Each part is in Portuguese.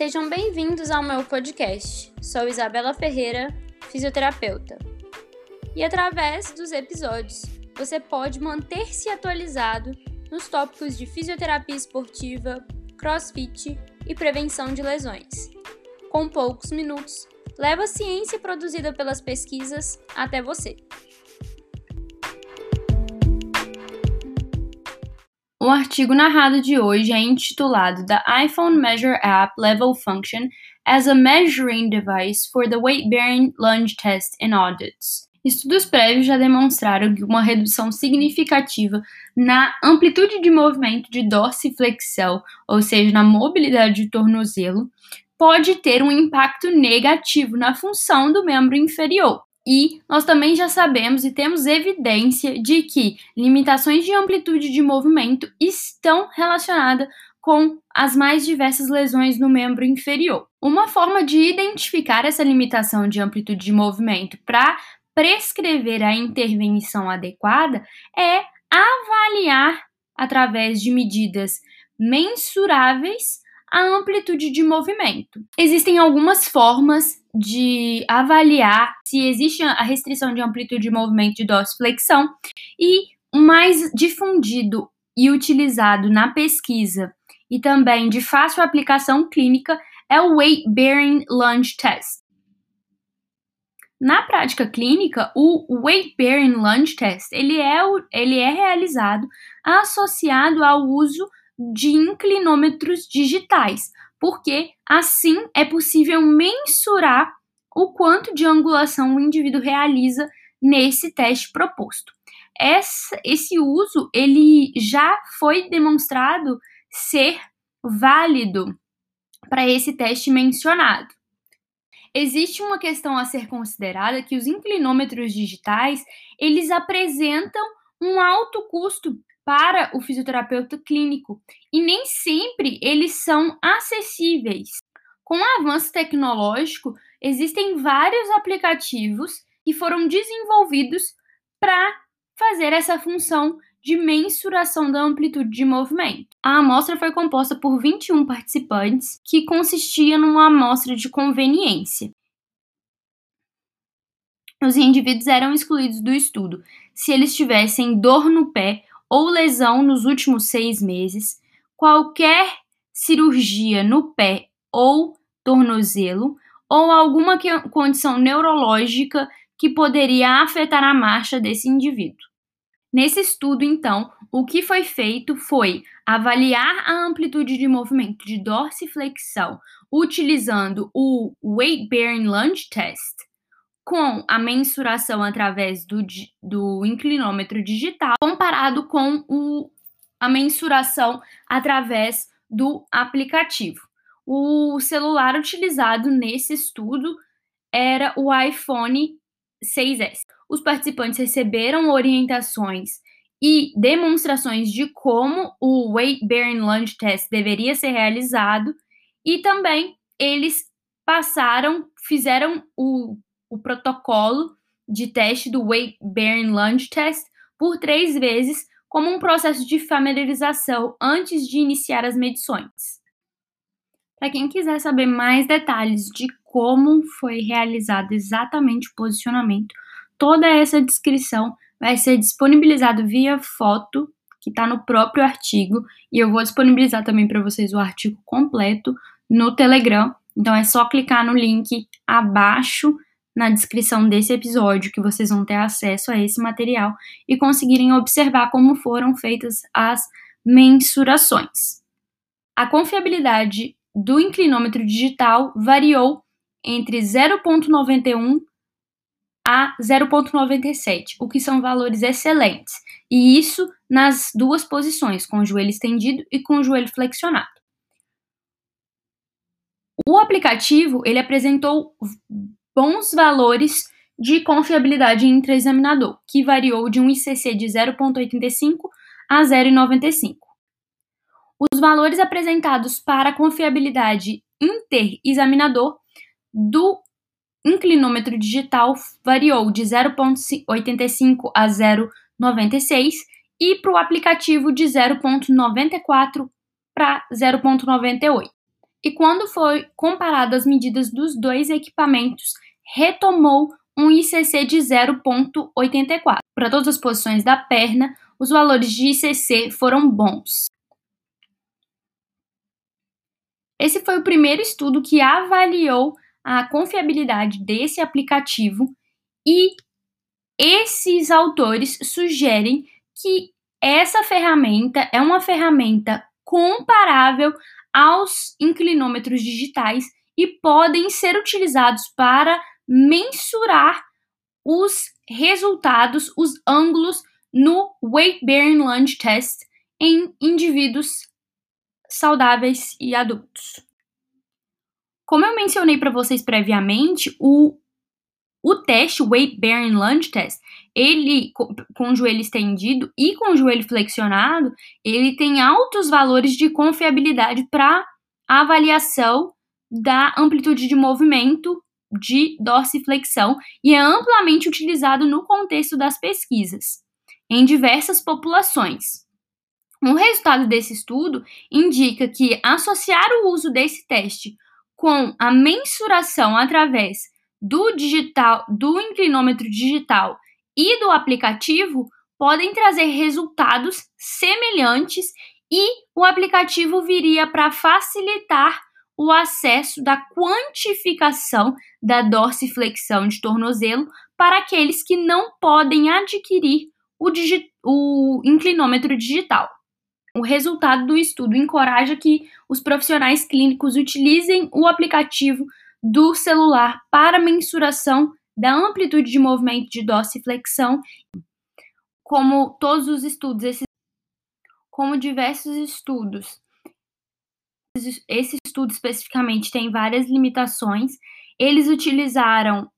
Sejam bem-vindos ao meu podcast. Sou Isabela Ferreira, fisioterapeuta. E através dos episódios, você pode manter-se atualizado nos tópicos de fisioterapia esportiva, crossfit e prevenção de lesões. Com poucos minutos, leva a ciência produzida pelas pesquisas até você. O artigo narrado de hoje é intitulado The iPhone Measure App Level Function as a Measuring Device for the Weight Bearing Lunge Test in Audits. Estudos prévios já demonstraram que uma redução significativa na amplitude de movimento de dorsiflexão, ou seja, na mobilidade do tornozelo, pode ter um impacto negativo na função do membro inferior. E nós também já sabemos e temos evidência de que limitações de amplitude de movimento estão relacionadas com as mais diversas lesões no membro inferior. Uma forma de identificar essa limitação de amplitude de movimento para prescrever a intervenção adequada é avaliar, através de medidas mensuráveis, a amplitude de movimento. Existem algumas formas de avaliar se existe a restrição de amplitude de movimento de dorsiflexão e o mais difundido e utilizado na pesquisa e também de fácil aplicação clínica é o Weight Bearing Lunge Test. Na prática clínica, o Weight Bearing Lunge Test ele é, ele é realizado associado ao uso de inclinômetros digitais, porque assim é possível mensurar o quanto de angulação o indivíduo realiza nesse teste proposto. Essa, esse uso ele já foi demonstrado ser válido para esse teste mencionado. Existe uma questão a ser considerada que os inclinômetros digitais, eles apresentam um alto custo para o fisioterapeuta clínico e nem sempre eles são acessíveis. Com o avanço tecnológico, existem vários aplicativos que foram desenvolvidos para fazer essa função de mensuração da amplitude de movimento. A amostra foi composta por 21 participantes, que consistia numa amostra de conveniência. Os indivíduos eram excluídos do estudo se eles tivessem dor no pé ou lesão nos últimos seis meses, qualquer cirurgia no pé ou tornozelo, ou alguma condição neurológica que poderia afetar a marcha desse indivíduo. Nesse estudo, então, o que foi feito foi avaliar a amplitude de movimento de dorsiflexão utilizando o Weight Bearing Lunge Test com a mensuração através do, do inclinômetro digital comparado com o, a mensuração através do aplicativo. O celular utilizado nesse estudo era o iPhone 6S. Os participantes receberam orientações e demonstrações de como o Weight Bearing Lunge Test deveria ser realizado e também eles passaram, fizeram o, o protocolo de teste do Weight Bearing Lunge Test por três vezes como um processo de familiarização antes de iniciar as medições. Para quem quiser saber mais detalhes de como foi realizado exatamente o posicionamento, toda essa descrição vai ser disponibilizada via foto, que está no próprio artigo, e eu vou disponibilizar também para vocês o artigo completo no Telegram. Então é só clicar no link abaixo na descrição desse episódio que vocês vão ter acesso a esse material e conseguirem observar como foram feitas as mensurações. A confiabilidade do inclinômetro digital variou entre 0,91 a 0,97, o que são valores excelentes, e isso nas duas posições, com o joelho estendido e com o joelho flexionado. O aplicativo ele apresentou bons valores de confiabilidade intraexaminador, que variou de um ICC de 0,85 a 0,95. Os valores apresentados para a confiabilidade interexaminador do inclinômetro digital variou de 0,85 a 0,96 e para o aplicativo de 0,94 para 0,98. e quando foi comparado as medidas dos dois equipamentos, retomou um ICC de 0,84. Para todas as posições da perna, os valores de ICC foram bons. Esse foi o primeiro estudo que avaliou a confiabilidade desse aplicativo e esses autores sugerem que essa ferramenta é uma ferramenta comparável aos inclinômetros digitais e podem ser utilizados para mensurar os resultados, os ângulos no Weight Bearing Lunge Test em indivíduos saudáveis e adultos. Como eu mencionei para vocês previamente, o, o teste, o Weight Bearing Lunge Test, ele com, com o joelho estendido e com o joelho flexionado, ele tem altos valores de confiabilidade para avaliação da amplitude de movimento de dorsiflexão e é amplamente utilizado no contexto das pesquisas em diversas populações. O resultado desse estudo indica que associar o uso desse teste com a mensuração através do digital, do inclinômetro digital e do aplicativo podem trazer resultados semelhantes e o aplicativo viria para facilitar o acesso da quantificação da dorsiflexão de tornozelo para aqueles que não podem adquirir o, o inclinômetro digital. O resultado do estudo encoraja que os profissionais clínicos utilizem o aplicativo do celular para mensuração da amplitude de movimento de dorsiflexão, como todos os estudos, esses, como diversos estudos. Esse estudo especificamente tem várias limitações. Eles utilizaram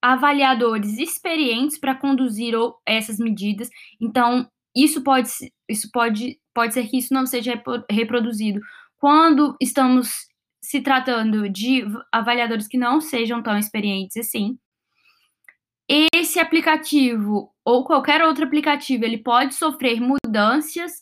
avaliadores experientes para conduzir essas medidas. Então, isso pode, isso pode, pode ser que isso não seja reproduzido quando estamos se tratando de avaliadores que não sejam tão experientes assim. Esse aplicativo ou qualquer outro aplicativo, ele pode sofrer mudanças,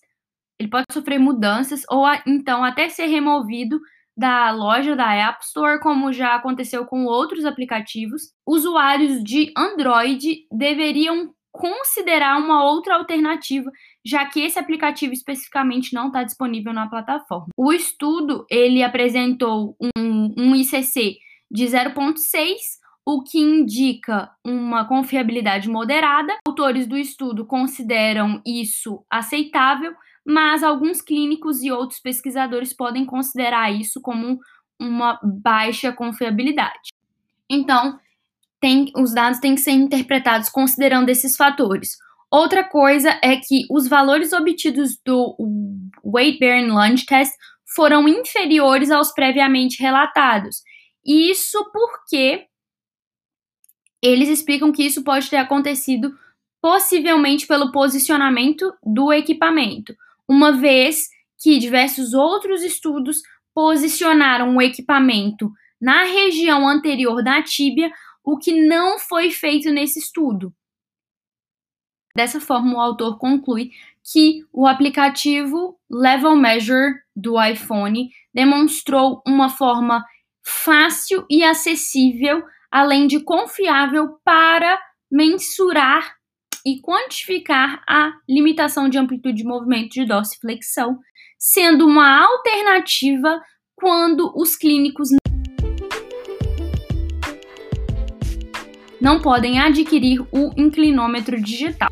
ele pode sofrer mudanças ou então até ser removido da loja da App Store, como já aconteceu com outros aplicativos. Usuários de Android deveriam considerar uma outra alternativa, já que esse aplicativo especificamente não está disponível na plataforma. O estudo ele apresentou um, um ICC de 0,6, o que indica uma confiabilidade moderada. Autores do estudo consideram isso aceitável, mas alguns clínicos e outros pesquisadores podem considerar isso como uma baixa confiabilidade. Então, tem, os dados têm que ser interpretados considerando esses fatores. Outra coisa é que os valores obtidos do Weight Bearing Lunge Test foram inferiores aos previamente relatados. Isso porque eles explicam que isso pode ter acontecido possivelmente pelo posicionamento do equipamento uma vez que diversos outros estudos posicionaram o equipamento na região anterior da tíbia, o que não foi feito nesse estudo. Dessa forma, o autor conclui que o aplicativo Level Measure do iPhone demonstrou uma forma fácil e acessível, além de confiável, para mensurar e quantificar a limitação de amplitude de movimento de dorsiflexão, sendo uma alternativa quando os clínicos não podem adquirir o inclinômetro digital.